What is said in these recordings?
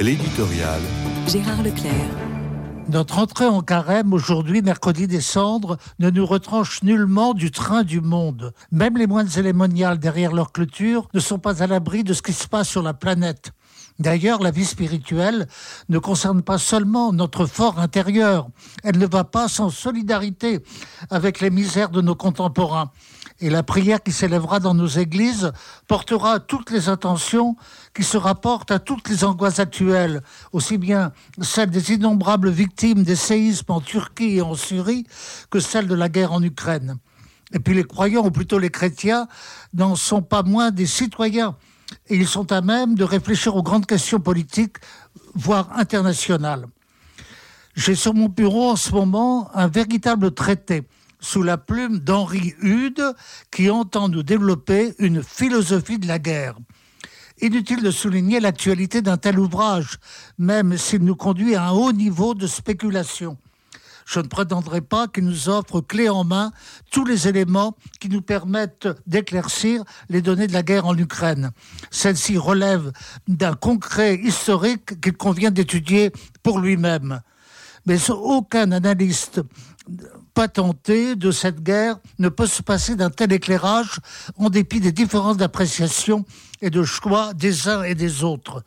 L'éditorial. Gérard Leclerc. Notre entrée en carême aujourd'hui, mercredi des cendres, ne nous retranche nullement du train du monde. Même les moines cérémoniales derrière leur clôture ne sont pas à l'abri de ce qui se passe sur la planète. D'ailleurs, la vie spirituelle ne concerne pas seulement notre fort intérieur. Elle ne va pas sans solidarité avec les misères de nos contemporains. Et la prière qui s'élèvera dans nos églises portera toutes les intentions qui se rapportent à toutes les angoisses actuelles, aussi bien celles des innombrables victimes des séismes en Turquie et en Syrie que celles de la guerre en Ukraine. Et puis les croyants, ou plutôt les chrétiens, n'en sont pas moins des citoyens. Et ils sont à même de réfléchir aux grandes questions politiques, voire internationales. J'ai sur mon bureau en ce moment un véritable traité sous la plume d'Henri Hude qui entend nous développer une philosophie de la guerre. Inutile de souligner l'actualité d'un tel ouvrage, même s'il nous conduit à un haut niveau de spéculation. Je ne prétendrai pas qu'il nous offre clé en main tous les éléments qui nous permettent d'éclaircir les données de la guerre en Ukraine. Celle-ci relève d'un concret historique qu'il convient d'étudier pour lui-même. Mais aucun analyste patenté de cette guerre ne peut se passer d'un tel éclairage en dépit des différences d'appréciation et de choix des uns et des autres.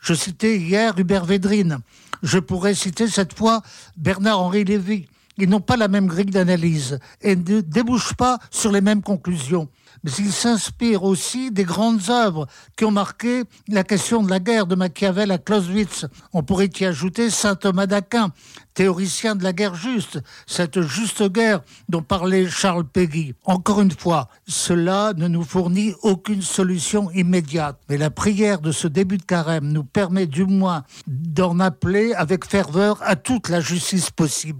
Je citais hier Hubert Védrine. Je pourrais citer cette fois Bernard-Henri Lévy. Ils n'ont pas la même grille d'analyse et ne débouchent pas sur les mêmes conclusions mais il s'inspire aussi des grandes œuvres qui ont marqué la question de la guerre de Machiavel à Clausewitz. On pourrait y ajouter saint Thomas d'Aquin, théoricien de la guerre juste, cette juste guerre dont parlait Charles Péguy. Encore une fois, cela ne nous fournit aucune solution immédiate, mais la prière de ce début de carême nous permet du moins d'en appeler avec ferveur à toute la justice possible.